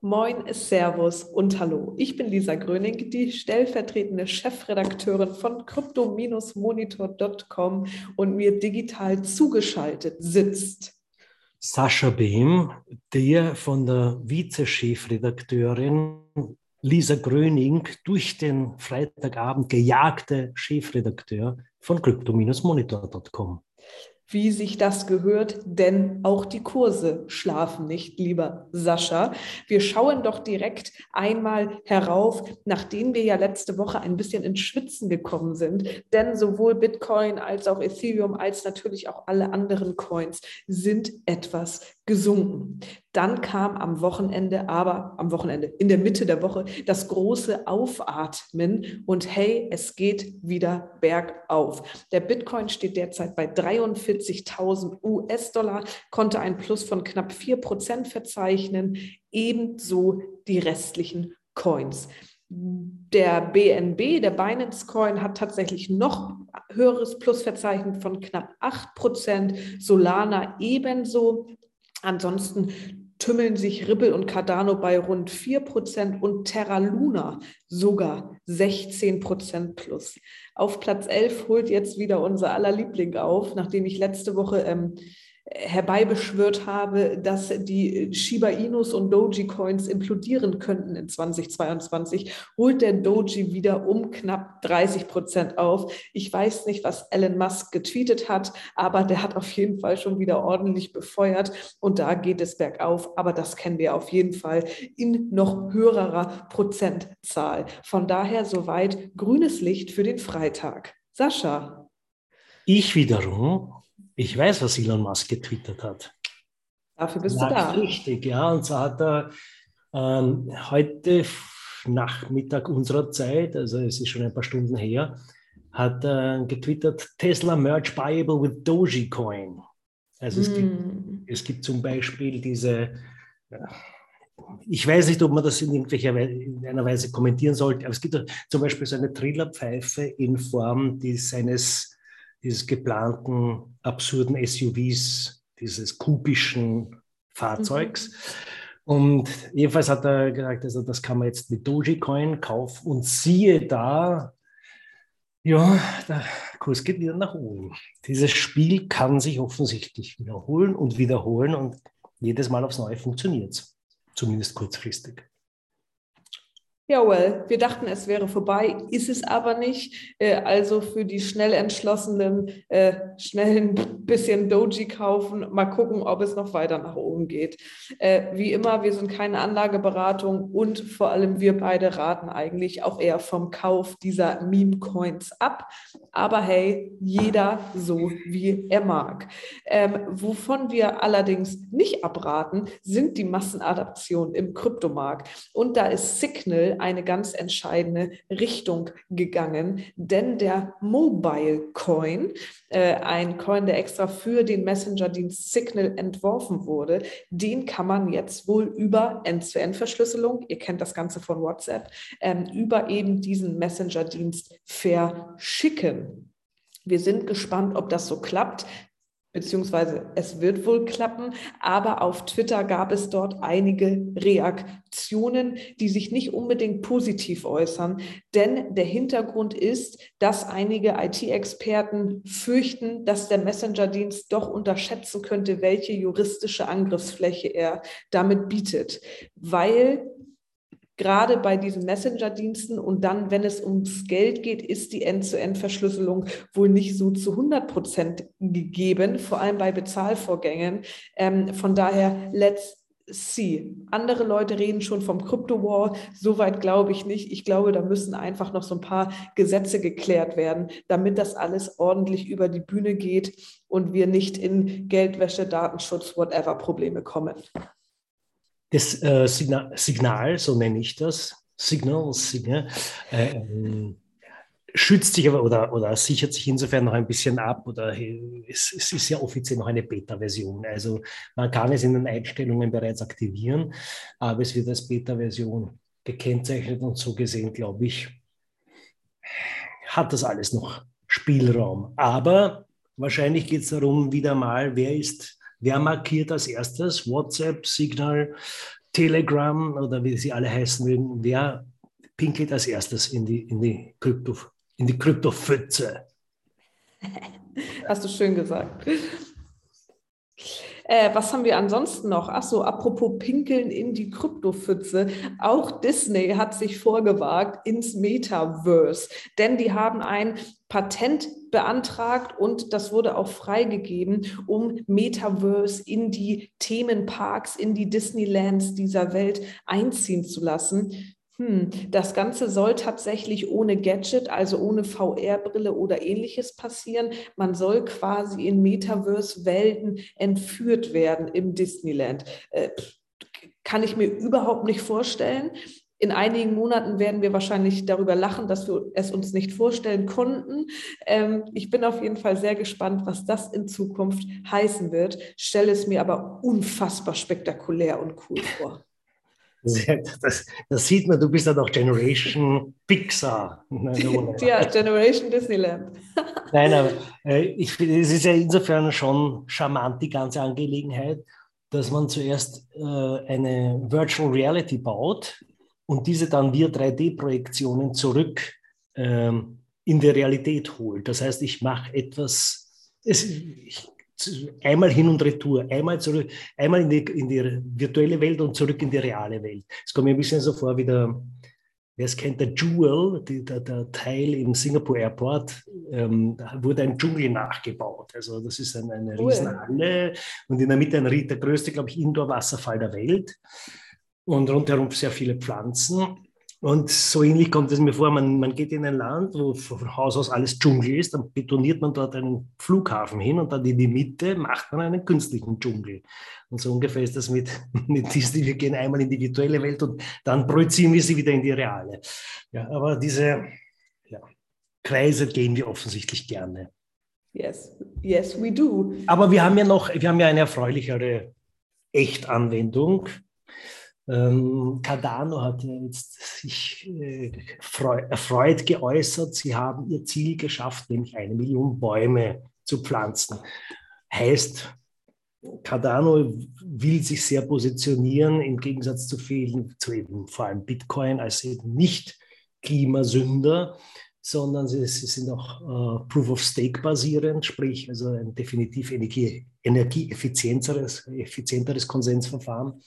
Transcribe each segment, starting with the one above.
Moin, Servus und Hallo. Ich bin Lisa Gröning, die stellvertretende Chefredakteurin von crypto-monitor.com und mir digital zugeschaltet sitzt Sascha Behm, der von der Vize-Chefredakteurin Lisa Gröning durch den Freitagabend gejagte Chefredakteur von crypto-monitor.com wie sich das gehört, denn auch die Kurse schlafen nicht, lieber Sascha. Wir schauen doch direkt einmal herauf, nachdem wir ja letzte Woche ein bisschen ins Schwitzen gekommen sind, denn sowohl Bitcoin als auch Ethereum als natürlich auch alle anderen Coins sind etwas gesunken. Dann kam am Wochenende, aber am Wochenende, in der Mitte der Woche, das große Aufatmen und hey, es geht wieder bergauf. Der Bitcoin steht derzeit bei 43.000 US-Dollar, konnte ein Plus von knapp 4 Prozent verzeichnen, ebenso die restlichen Coins. Der BNB, der Binance Coin, hat tatsächlich noch höheres Plus verzeichnet von knapp 8 Prozent, Solana ebenso. Ansonsten tümmeln sich Ripple und Cardano bei rund 4% und Terra Luna sogar 16% plus. Auf Platz 11 holt jetzt wieder unser aller Liebling auf, nachdem ich letzte Woche ähm, herbeibeschwört habe, dass die Shiba Inus und Doji Coins implodieren könnten in 2022, holt der Doji wieder um knapp 30 Prozent auf. Ich weiß nicht, was Elon Musk getweetet hat, aber der hat auf jeden Fall schon wieder ordentlich befeuert und da geht es bergauf. Aber das kennen wir auf jeden Fall in noch höherer Prozentzahl. Von daher soweit grünes Licht für den Freitag. Sascha. Ich wiederum ich weiß, was Elon Musk getwittert hat. Dafür bist ja, du da. Richtig, ja. Und zwar hat er ähm, heute Nachmittag unserer Zeit, also es ist schon ein paar Stunden her, hat er getwittert, Tesla merge buyable with Dogecoin. Also es, mm. gibt, hm. es gibt zum Beispiel diese, ich weiß nicht, ob man das in irgendwelcher in einer Weise kommentieren sollte, aber es gibt zum Beispiel so eine Trillerpfeife in Form eines dieses geplanten absurden SUVs, dieses kubischen Fahrzeugs. Mhm. Und jedenfalls hat er gesagt, also das kann man jetzt mit Dogecoin kaufen und siehe da, ja, der Kurs geht wieder nach oben. Dieses Spiel kann sich offensichtlich wiederholen und wiederholen und jedes Mal aufs Neue funktioniert es, zumindest kurzfristig. Jawohl, wir dachten, es wäre vorbei, ist es aber nicht. Äh, also für die schnell entschlossenen, äh, schnell ein bisschen Doji kaufen, mal gucken, ob es noch weiter nach oben geht. Äh, wie immer, wir sind keine Anlageberatung und vor allem wir beide raten eigentlich auch eher vom Kauf dieser Meme-Coins ab. Aber hey, jeder so, wie er mag. Ähm, wovon wir allerdings nicht abraten, sind die Massenadaptionen im Kryptomarkt. Und da ist Signal eine ganz entscheidende Richtung gegangen, denn der Mobile Coin, äh, ein Coin, der extra für den Messenger-Dienst Signal entworfen wurde, den kann man jetzt wohl über End-zu-End-Verschlüsselung, ihr kennt das Ganze von WhatsApp, ähm, über eben diesen Messenger-Dienst verschicken. Wir sind gespannt, ob das so klappt beziehungsweise es wird wohl klappen, aber auf Twitter gab es dort einige Reaktionen, die sich nicht unbedingt positiv äußern, denn der Hintergrund ist, dass einige IT-Experten fürchten, dass der Messenger-Dienst doch unterschätzen könnte, welche juristische Angriffsfläche er damit bietet, weil gerade bei diesen Messenger-Diensten und dann, wenn es ums Geld geht, ist die End-zu-End-Verschlüsselung wohl nicht so zu 100 Prozent gegeben, vor allem bei Bezahlvorgängen. Ähm, von daher, let's see. Andere Leute reden schon vom Crypto-War. Soweit glaube ich nicht. Ich glaube, da müssen einfach noch so ein paar Gesetze geklärt werden, damit das alles ordentlich über die Bühne geht und wir nicht in Geldwäsche, Datenschutz, whatever Probleme kommen das äh, Signal, Signal, so nenne ich das, Signal, Signal äh, ähm, schützt sich aber oder, oder sichert sich insofern noch ein bisschen ab oder es, es ist ja offiziell noch eine Beta-Version. Also man kann es in den Einstellungen bereits aktivieren, aber es wird als Beta-Version gekennzeichnet und so gesehen, glaube ich, hat das alles noch Spielraum. Aber wahrscheinlich geht es darum, wieder mal, wer ist Wer markiert als erstes? WhatsApp, Signal, Telegram oder wie sie alle heißen mögen, wer pinkelt als erstes in die, in die, Krypto, in die Kryptopfütze? Hast du schön gesagt. Äh, was haben wir ansonsten noch? Achso, apropos Pinkeln in die Kryptopfütze. Auch Disney hat sich vorgewagt ins Metaverse, denn die haben ein Patent beantragt und das wurde auch freigegeben, um Metaverse in die Themenparks, in die Disneylands dieser Welt einziehen zu lassen. Hm, das Ganze soll tatsächlich ohne Gadget, also ohne VR-Brille oder ähnliches passieren. Man soll quasi in Metaverse-Welten entführt werden im Disneyland. Äh, kann ich mir überhaupt nicht vorstellen. In einigen Monaten werden wir wahrscheinlich darüber lachen, dass wir es uns nicht vorstellen konnten. Ähm, ich bin auf jeden Fall sehr gespannt, was das in Zukunft heißen wird. Stelle es mir aber unfassbar spektakulär und cool vor. Das, das, sieht man, du bist ja doch Generation Pixar. ja, Generation Disneyland. Nein, aber äh, ich finde, es ist ja insofern schon charmant, die ganze Angelegenheit, dass man zuerst äh, eine Virtual Reality baut und diese dann via 3D-Projektionen zurück ähm, in die Realität holt. Das heißt, ich mache etwas, es, ich einmal hin und retour, einmal zurück, einmal in die, in die virtuelle Welt und zurück in die reale Welt. Es kommt mir ein bisschen so vor wie der, wer es kennt, der Jewel, die, der, der, Teil im Singapore Airport, ähm, da wurde ein Dschungel nachgebaut. Also das ist eine, eine cool. Riesenhalle und in der Mitte ein, der größte, glaube ich, Indoor-Wasserfall der Welt und rundherum sehr viele Pflanzen. Und so ähnlich kommt es mir vor, man, man geht in ein Land, wo von Haus aus alles Dschungel ist, dann betoniert man dort einen Flughafen hin und dann in die Mitte macht man einen künstlichen Dschungel. Und so ungefähr ist das mit, mit Disney. Wir gehen einmal in die virtuelle Welt und dann projizieren wir sie wieder in die reale. Ja, aber diese ja, Kreise gehen wir offensichtlich gerne. Yes, yes, we do. Aber wir haben ja noch, wir haben ja eine erfreulichere Echtanwendung ähm, Cardano hat ja jetzt sich äh, erfreut geäußert, sie haben ihr Ziel geschafft, nämlich eine Million Bäume zu pflanzen. Heißt, Cardano will sich sehr positionieren im Gegensatz zu vielen, zu eben vor allem Bitcoin als eben nicht Klimasünder, sondern sie, sie sind auch äh, Proof of Stake basierend, sprich also ein definitiv energie, energieeffizienteres effizienteres Konsensverfahren.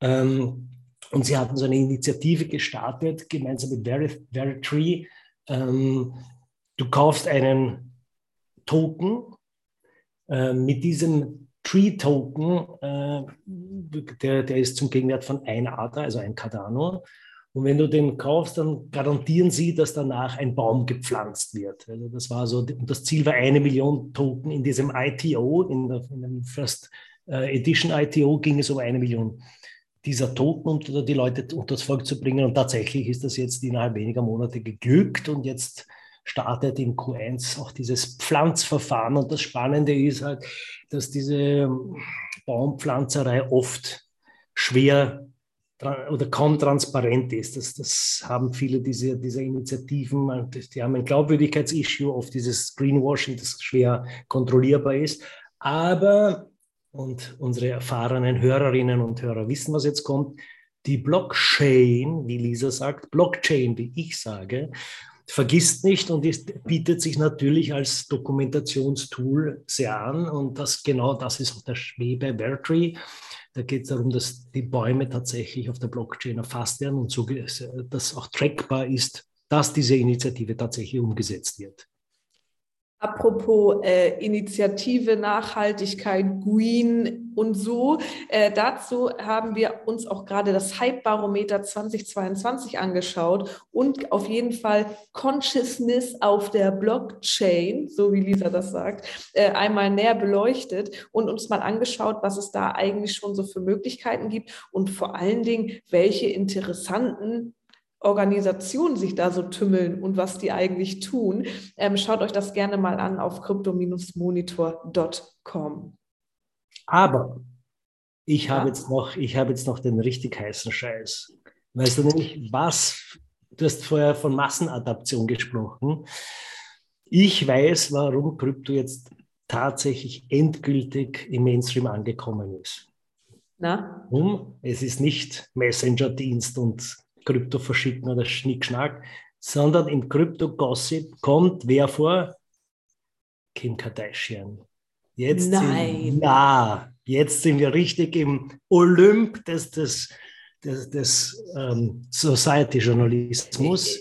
Ähm, und sie hatten so eine Initiative gestartet, gemeinsam mit Veritree. Ähm, du kaufst einen Token. Äh, mit diesem Tree-Token, äh, der, der ist zum Gegenwert von ein ADA, also ein Cardano. Und wenn du den kaufst, dann garantieren sie, dass danach ein Baum gepflanzt wird. Also das war so, das Ziel war eine Million Token in diesem ITO, in, der, in dem First äh, Edition ITO ging es um eine Million dieser Toten unter die Leute unter das Volk zu bringen. Und tatsächlich ist das jetzt innerhalb weniger Monate geglückt und jetzt startet in Q1 auch dieses Pflanzverfahren. Und das Spannende ist halt, dass diese Baumpflanzerei oft schwer oder kaum transparent ist. Das, das haben viele dieser, dieser Initiativen, die haben ein Glaubwürdigkeitsissue, oft dieses Greenwashing, das schwer kontrollierbar ist. Aber und unsere erfahrenen Hörerinnen und Hörer wissen, was jetzt kommt. Die Blockchain, wie Lisa sagt, Blockchain, wie ich sage, vergisst nicht und ist, bietet sich natürlich als Dokumentationstool sehr an. Und das genau das ist auch der Schwebe Vertree. Da geht es darum, dass die Bäume tatsächlich auf der Blockchain erfasst werden und so, dass auch trackbar ist, dass diese Initiative tatsächlich umgesetzt wird. Apropos äh, Initiative, Nachhaltigkeit, Green und so. Äh, dazu haben wir uns auch gerade das Hype-Barometer 2022 angeschaut und auf jeden Fall Consciousness auf der Blockchain, so wie Lisa das sagt, äh, einmal näher beleuchtet und uns mal angeschaut, was es da eigentlich schon so für Möglichkeiten gibt und vor allen Dingen, welche interessanten Organisationen sich da so tümmeln und was die eigentlich tun. Ähm, schaut euch das gerne mal an auf crypto-monitor.com. Aber ich ja. habe jetzt noch, ich habe jetzt noch den richtig heißen Scheiß. Weißt du nämlich, was? Du hast vorher von Massenadaption gesprochen. Ich weiß, warum Krypto jetzt tatsächlich endgültig im Mainstream angekommen ist. Na? Um, es ist nicht Messenger-Dienst und Krypto verschicken oder Schnickschnack, sondern im Krypto-Gossip kommt wer vor? Kim Kardashian. Jetzt Nein. Sind, ja, jetzt sind wir richtig im Olymp des, des, des, des ähm, Society-Journalismus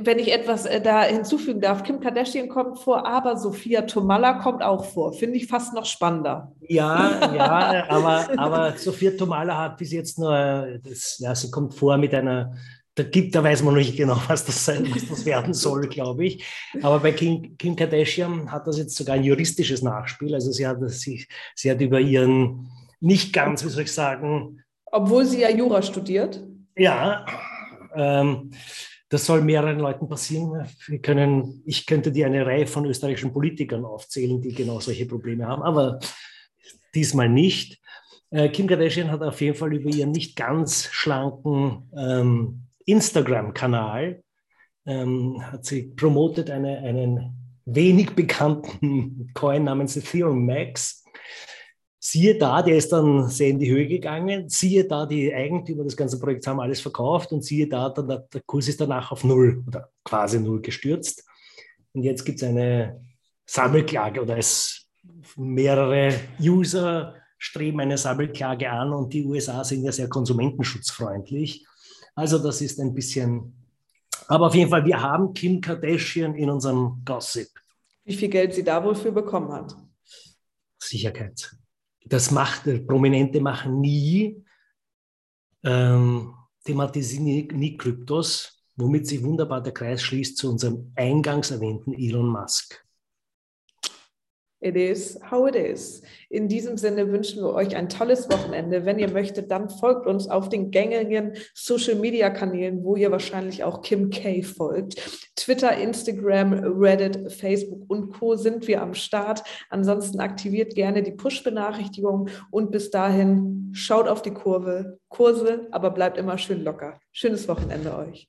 wenn ich etwas äh, da hinzufügen darf, Kim Kardashian kommt vor, aber Sophia Tomalla kommt auch vor. Finde ich fast noch spannender. Ja, ja, aber, aber Sophia Tomalla hat bis jetzt nur, das, ja, sie kommt vor mit einer, da gibt, da weiß man noch nicht genau, was das, sein, was das werden soll, glaube ich. Aber bei Kim, Kim, Kardashian hat das jetzt sogar ein juristisches Nachspiel. Also sie hat, sie, sie hat über ihren, nicht ganz, wie soll ich sagen. Obwohl sie ja Jura studiert. Ja, ähm, das soll mehreren Leuten passieren. Wir können, ich könnte dir eine Reihe von österreichischen Politikern aufzählen, die genau solche Probleme haben, aber diesmal nicht. Äh, Kim Kardashian hat auf jeden Fall über ihren nicht ganz schlanken ähm, Instagram-Kanal ähm, hat sie promotet eine, einen wenig bekannten Coin namens Ethereum Max Siehe da, der ist dann sehr in die Höhe gegangen. Siehe da, die Eigentümer des ganzen Projekts haben alles verkauft und siehe da, dann, der Kurs ist danach auf null oder quasi null gestürzt. Und jetzt gibt es eine Sammelklage oder es mehrere User streben eine Sammelklage an und die USA sind ja sehr konsumentenschutzfreundlich. Also das ist ein bisschen, aber auf jeden Fall, wir haben Kim Kardashian in unserem Gossip. Wie viel Geld sie da wohl für bekommen hat? Sicherheit das macht, äh, Prominente machen nie, ähm, thematisieren nie, nie Kryptos, womit sich wunderbar der Kreis schließt zu unserem eingangs erwähnten Elon Musk. It is how it is. In diesem Sinne wünschen wir euch ein tolles Wochenende. Wenn ihr möchtet, dann folgt uns auf den gängigen Social Media Kanälen, wo ihr wahrscheinlich auch Kim K folgt. Twitter, Instagram, Reddit, Facebook und Co. sind wir am Start. Ansonsten aktiviert gerne die Push-Benachrichtigung und bis dahin schaut auf die Kurve, Kurse, aber bleibt immer schön locker. Schönes Wochenende euch.